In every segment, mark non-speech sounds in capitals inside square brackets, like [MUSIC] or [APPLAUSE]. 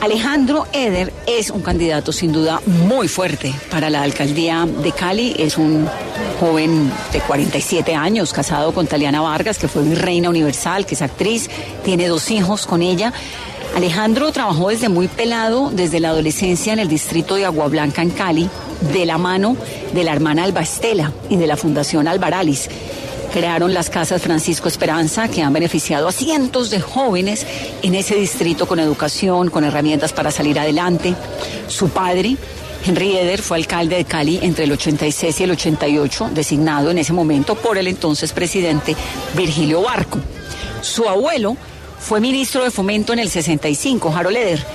Alejandro Eder es un candidato sin duda muy fuerte para la alcaldía de Cali. Es un joven de 47 años, casado con Taliana Vargas, que fue mi reina universal, que es actriz, tiene dos hijos con ella. Alejandro trabajó desde muy pelado, desde la adolescencia en el distrito de Agua Blanca en Cali, de la mano de la hermana Alba Estela y de la Fundación Albaralis. Crearon las casas Francisco Esperanza, que han beneficiado a cientos de jóvenes en ese distrito con educación, con herramientas para salir adelante. Su padre, Henry Eder, fue alcalde de Cali entre el 86 y el 88, designado en ese momento por el entonces presidente Virgilio Barco. Su abuelo fue ministro de Fomento en el 65, Harold Eder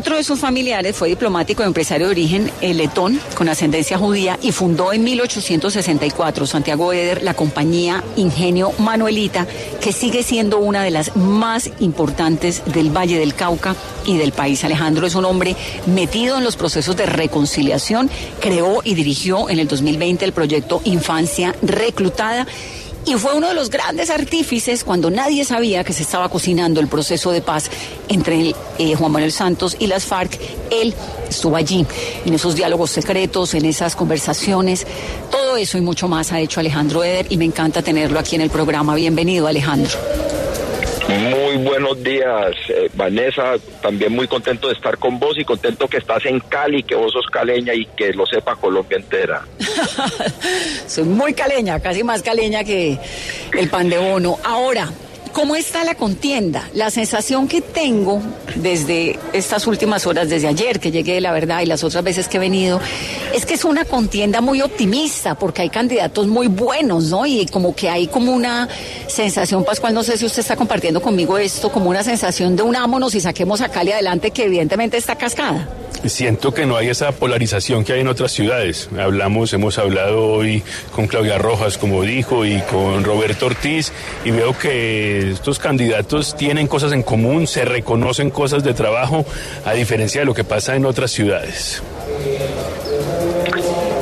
otro de sus familiares fue diplomático y empresario de origen eh, letón con ascendencia judía y fundó en 1864 Santiago Eder la compañía Ingenio Manuelita, que sigue siendo una de las más importantes del Valle del Cauca y del país. Alejandro es un hombre metido en los procesos de reconciliación, creó y dirigió en el 2020 el proyecto Infancia Reclutada y fue uno de los grandes artífices cuando nadie sabía que se estaba cocinando el proceso de paz entre eh, Juan Manuel Santos y las FARC. Él estuvo allí, en esos diálogos secretos, en esas conversaciones. Todo eso y mucho más ha hecho Alejandro Eder y me encanta tenerlo aquí en el programa. Bienvenido, Alejandro. Muy buenos días, eh, Vanessa. También muy contento de estar con vos y contento que estás en Cali, que vos sos caleña y que lo sepa Colombia entera. [LAUGHS] Soy muy caleña, casi más caleña que el pan de bono. Ahora, ¿Cómo está la contienda? La sensación que tengo desde estas últimas horas, desde ayer que llegué, la verdad, y las otras veces que he venido, es que es una contienda muy optimista, porque hay candidatos muy buenos, ¿no? Y como que hay como una sensación, Pascual, no sé si usted está compartiendo conmigo esto, como una sensación de unámonos y saquemos a Cali adelante, que evidentemente está cascada. Siento que no hay esa polarización que hay en otras ciudades. Hablamos, hemos hablado hoy con Claudia Rojas, como dijo, y con Roberto Ortiz, y veo que estos candidatos tienen cosas en común, se reconocen cosas de trabajo, a diferencia de lo que pasa en otras ciudades.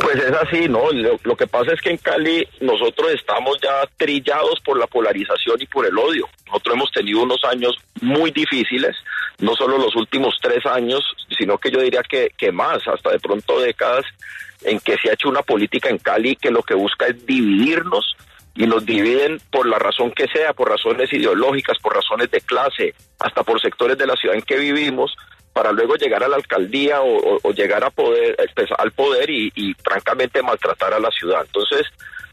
Pues es así, ¿no? Lo, que pasa es que en Cali nosotros estamos ya trillados por la polarización y por el odio. Nosotros hemos tenido unos años muy difíciles, no solo los últimos tres años, sino que yo diría que, que más, hasta de pronto décadas en que se ha hecho una política en Cali que lo que busca es dividirnos y nos dividen por la razón que sea, por razones ideológicas, por razones de clase, hasta por sectores de la ciudad en que vivimos, para luego llegar a la alcaldía o, llegar a poder, pues, al poder y, francamente maltratar a la ciudad. Entonces,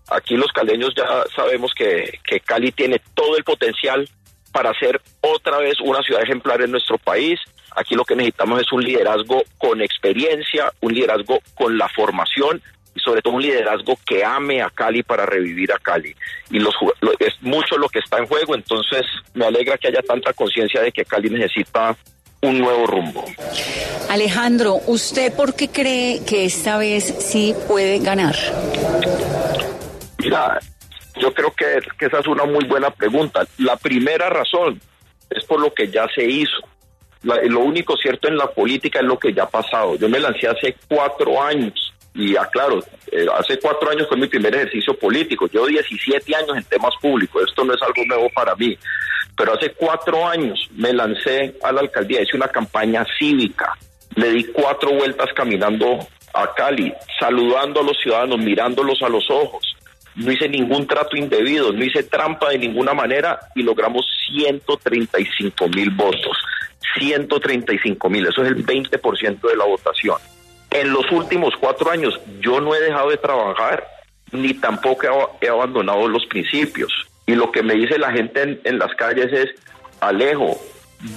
aquí los caleños ya sabemos que, que Cali tiene todo el potencial para ser otra vez una ciudad ejemplar en nuestro país. Aquí lo que necesitamos es un liderazgo con experiencia, un liderazgo con la formación y sobre todo un liderazgo que ame a Cali para revivir a Cali. Y los, es mucho lo que está en juego, entonces me alegra que haya tanta conciencia de que Cali necesita un nuevo rumbo. Alejandro, ¿usted por qué cree que esta vez sí puede ganar? Mira, yo creo que, esa es una muy buena pregunta. La primera razón es por lo que ya se hizo. lo único cierto en la política es lo que ya ha pasado. Yo me lancé hace cuatro años y aclaro, eh, hace cuatro años fue mi primer ejercicio político. Yo 17 años en temas públicos. Esto no es algo nuevo para mí. Pero hace cuatro años me lancé a la alcaldía, hice una campaña cívica. Le di cuatro vueltas caminando a Cali, saludando a los ciudadanos, mirándolos a los ojos no hice ningún trato indebido, no hice trampa de ninguna manera y logramos 135 mil votos. 135 mil, eso es el 20% de la votación. En los últimos cuatro años yo no he dejado de trabajar, ni tampoco he, abandonado los principios. Y lo que me dice la gente en, las calles es, Alejo,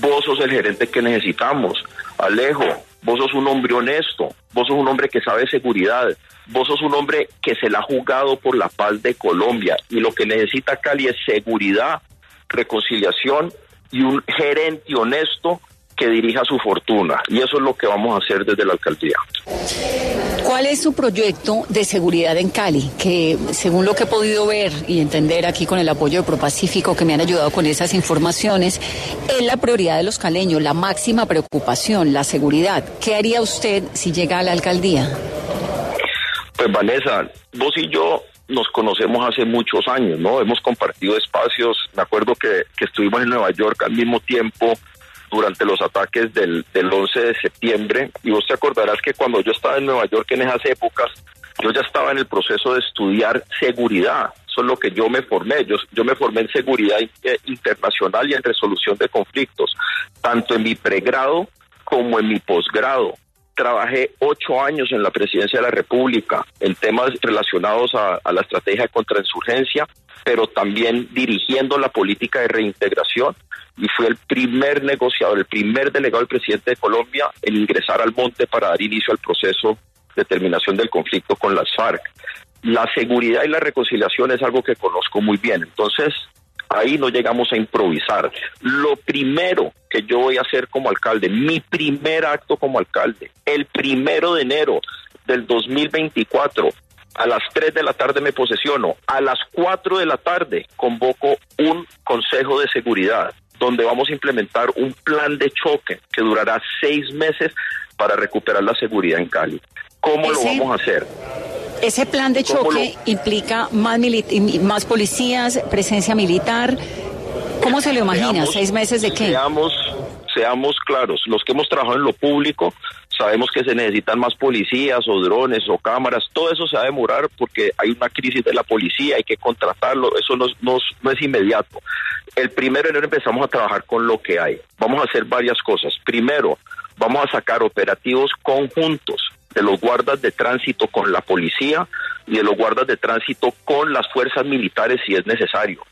vos sos el gerente que necesitamos. Alejo, vos sos un hombre honesto, vos sos un hombre que sabe seguridad, vos sos un hombre que se la ha jugado por la paz de Colombia y lo que necesita Cali es seguridad, reconciliación y un gerente honesto que dirija su fortuna. Y eso es lo que vamos a hacer desde la alcaldía. ¿Cuál es su proyecto de seguridad en Cali? Que según lo que he podido ver y entender aquí con el apoyo de ProPacífico, que me han ayudado con esas informaciones, es la prioridad de los caleños, la máxima preocupación, la seguridad. ¿Qué haría usted si llega a la alcaldía? Pues Vanessa, vos y yo nos conocemos hace muchos años, ¿no? Hemos compartido espacios, me acuerdo que, que estuvimos en Nueva York al mismo tiempo, durante los ataques del, del 11 de septiembre. Y vos te acordarás que cuando yo estaba en Nueva York en esas épocas, yo ya estaba en el proceso de estudiar seguridad. Eso es lo que yo me formé. Yo, yo me formé en seguridad eh, internacional y en resolución de conflictos, tanto en mi pregrado como en mi posgrado. Trabajé ocho años en la presidencia de la República en temas relacionados a, a la estrategia de contrainsurgencia, pero también dirigiendo la política de reintegración y fui el primer negociador, el primer delegado del presidente de Colombia en ingresar al monte para dar inicio al proceso de terminación del conflicto con las FARC. La seguridad y la reconciliación es algo que conozco muy bien, entonces ahí no llegamos a improvisar. Lo primero que yo voy a hacer como alcalde, mi primer acto como alcalde, el primero de enero del 2024, a las 3 de la tarde me posesiono, a las 4 de la tarde convoco un consejo de seguridad donde vamos a implementar un plan de choque que durará seis meses para recuperar la seguridad en Cali. ¿Cómo lo vamos a hacer? Ese plan de choque implica más, más policías, presencia militar. ¿Cómo se lo imagina? ¿Seis meses de qué? Seamos, seamos claros, los que hemos trabajado en lo público sabemos que se necesitan más policías o drones o cámaras, todo eso se va a demorar porque hay una crisis de la policía, hay que contratarlo, eso no, es inmediato. El primero de enero empezamos a trabajar con lo que hay. Vamos a hacer varias cosas. Primero, vamos a sacar operativos conjuntos de los guardas de tránsito con la policía y de los guardas de tránsito con las fuerzas militares si es necesario,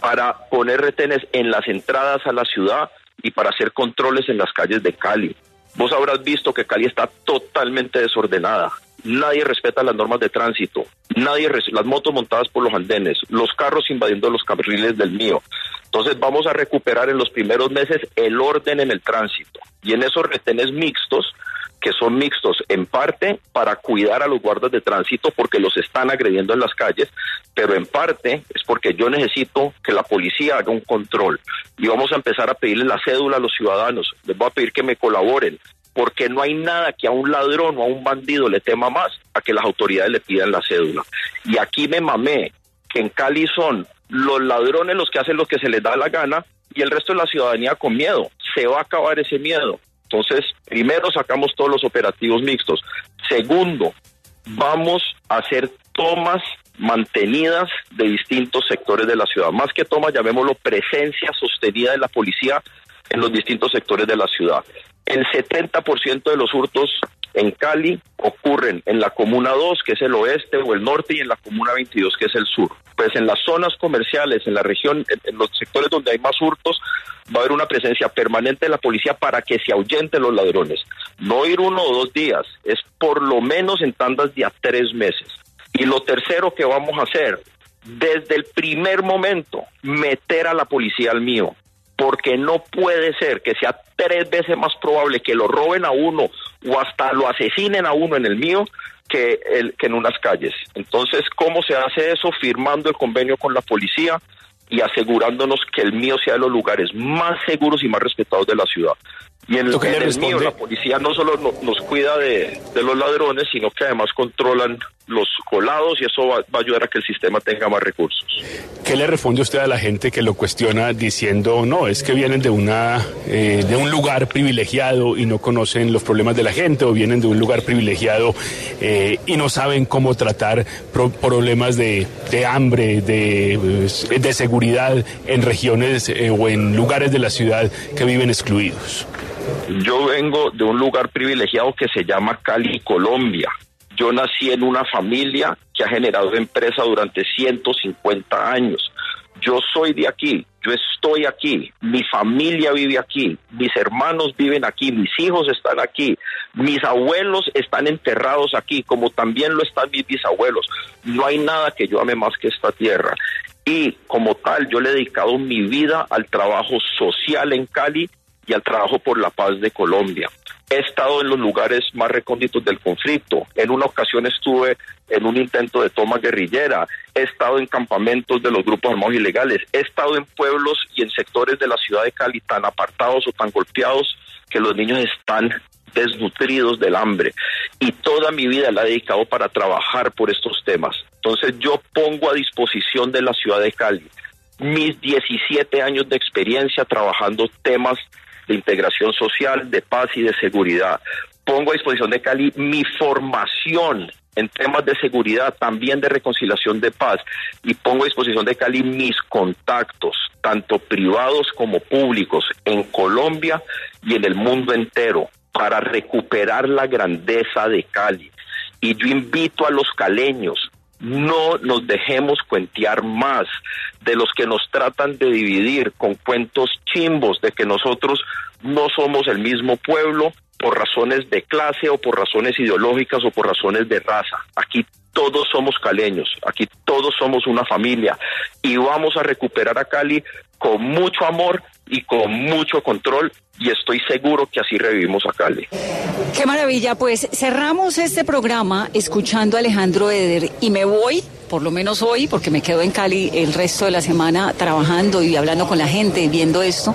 para poner retenes en las entradas a la ciudad y para hacer controles en las calles de Cali. Vos habrás visto que Cali está totalmente desordenada. Nadie respeta las normas de tránsito. Nadie las motos montadas por los andenes, los carros invadiendo los carriles del mío. Entonces vamos a recuperar en los primeros meses el orden en el tránsito y en esos retenes mixtos que son mixtos en parte para cuidar a los guardas de tránsito porque los están agrediendo en las calles, pero en parte es porque yo necesito que la policía haga un control y vamos a empezar a pedirle la cédula a los ciudadanos, les voy a pedir que me colaboren, porque no hay nada que a un ladrón o a un bandido le tema más a que las autoridades le pidan la cédula. Y aquí me mamé que en Cali son los ladrones los que hacen lo que se les da la gana y el resto de la ciudadanía con miedo. Se va a acabar ese miedo. Entonces, primero sacamos todos los operativos mixtos. Segundo, vamos a hacer tomas mantenidas de distintos sectores de la ciudad. Más que tomas, llamémoslo presencia sostenida de la policía en los distintos sectores de la ciudad. El 70% de los hurtos en Cali ocurren en la Comuna 2, que es el oeste o el norte, y en la Comuna 22, que es el sur. Pues en las zonas comerciales, en la región, en, los sectores donde hay más hurtos, va a haber una presencia permanente de la policía para que se ahuyenten los ladrones. No ir uno o dos días, es por lo menos en tandas de a tres meses. Y lo tercero que vamos a hacer, desde el primer momento, meter a la policía al mío porque no puede ser que sea tres veces más probable que lo roben a uno o hasta lo asesinen a uno en el mío que, el, que en unas calles. Entonces, ¿cómo se hace eso? Firmando el convenio con la policía y asegurándonos que el mío sea de los lugares más seguros y más respetados de la ciudad. Y en, el, mío, la policía no solo nos cuida de, los ladrones, sino que además controlan los colados y eso va, a ayudar a que el sistema tenga más recursos. ¿Qué le responde usted a la gente que lo cuestiona diciendo, no, es que vienen de, una, eh, de un lugar privilegiado y no conocen los problemas de la gente o vienen de un lugar privilegiado eh, y no saben cómo tratar problemas de, hambre, de, de, seguridad en regiones eh, o en lugares de la ciudad que viven excluidos? Yo vengo de un lugar privilegiado que se llama Cali, Colombia. Yo nací en una familia que ha generado empresa durante 150 años. Yo soy de aquí, yo estoy aquí, mi familia vive aquí, mis hermanos viven aquí, mis hijos están aquí, mis abuelos están enterrados aquí, como también lo están mis bisabuelos. No hay nada que yo ame más que esta tierra. Y como tal, yo le he dedicado mi vida al trabajo social en Cali y al trabajo por la paz de Colombia. He estado en los lugares más recónditos del conflicto. En una ocasión estuve en un intento de toma guerrillera. He estado en campamentos de los grupos armados ilegales. He estado en pueblos y en sectores de la ciudad de Cali tan apartados o tan golpeados que los niños están desnutridos del hambre. Y toda mi vida la he dedicado para trabajar por estos temas. Entonces yo pongo a disposición de la ciudad de Cali mis 17 años de experiencia trabajando temas de integración social, de paz y de seguridad. Pongo a disposición de Cali mi formación en temas de seguridad, también de reconciliación de paz, y pongo a disposición de Cali mis contactos, tanto privados como públicos, en Colombia y en el mundo entero, para recuperar la grandeza de Cali. Y yo invito a los caleños, no nos dejemos cuentear más de los que nos tratan de dividir con cuentos chimbos de que nosotros no somos el mismo pueblo, por razones de clase o por razones ideológicas o por razones de raza. Aquí todos somos caleños, aquí todos somos una familia y vamos a recuperar a Cali con mucho amor y con mucho control y estoy seguro que así revivimos a Cali. Qué maravilla, pues cerramos este programa escuchando a Alejandro Eder y me voy, por lo menos hoy, porque me quedo en Cali el resto de la semana trabajando y hablando con la gente viendo esto,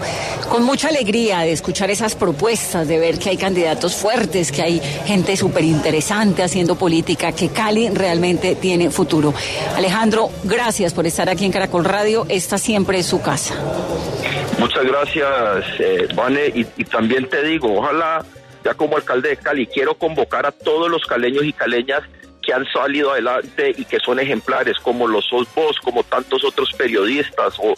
con mucha alegría de escuchar esas propuestas, de ver que hay candidatos fuertes, que hay gente súper interesante haciendo política, que Cali realmente tiene futuro. Alejandro, gracias por estar aquí en Caracol Radio, esta siempre es su casa. Muchas gracias, eh, y, y también te digo, ojalá, ya como alcalde de Cali, quiero convocar a todos los caleños y caleñas han salido adelante y que son ejemplares, como los sos vos, como tantos otros periodistas o,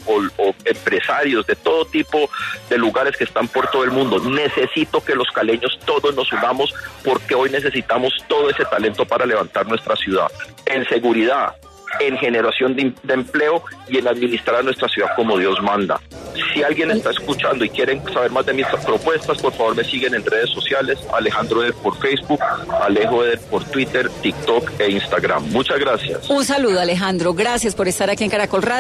empresarios de todo tipo de lugares que están por todo el mundo. Necesito que los caleños todos nos unamos porque hoy necesitamos todo ese talento para levantar nuestra ciudad. En seguridad, en generación de, de empleo y en administrar nuestra ciudad como Dios manda. Si alguien está escuchando y quieren saber más de mis propuestas, por favor me siguen en redes sociales, Alejandro Eder por Facebook, Alejo Eder por Twitter, TikTok e Instagram. Muchas gracias. Un saludo, Alejandro. Gracias por estar aquí en Caracol Radio.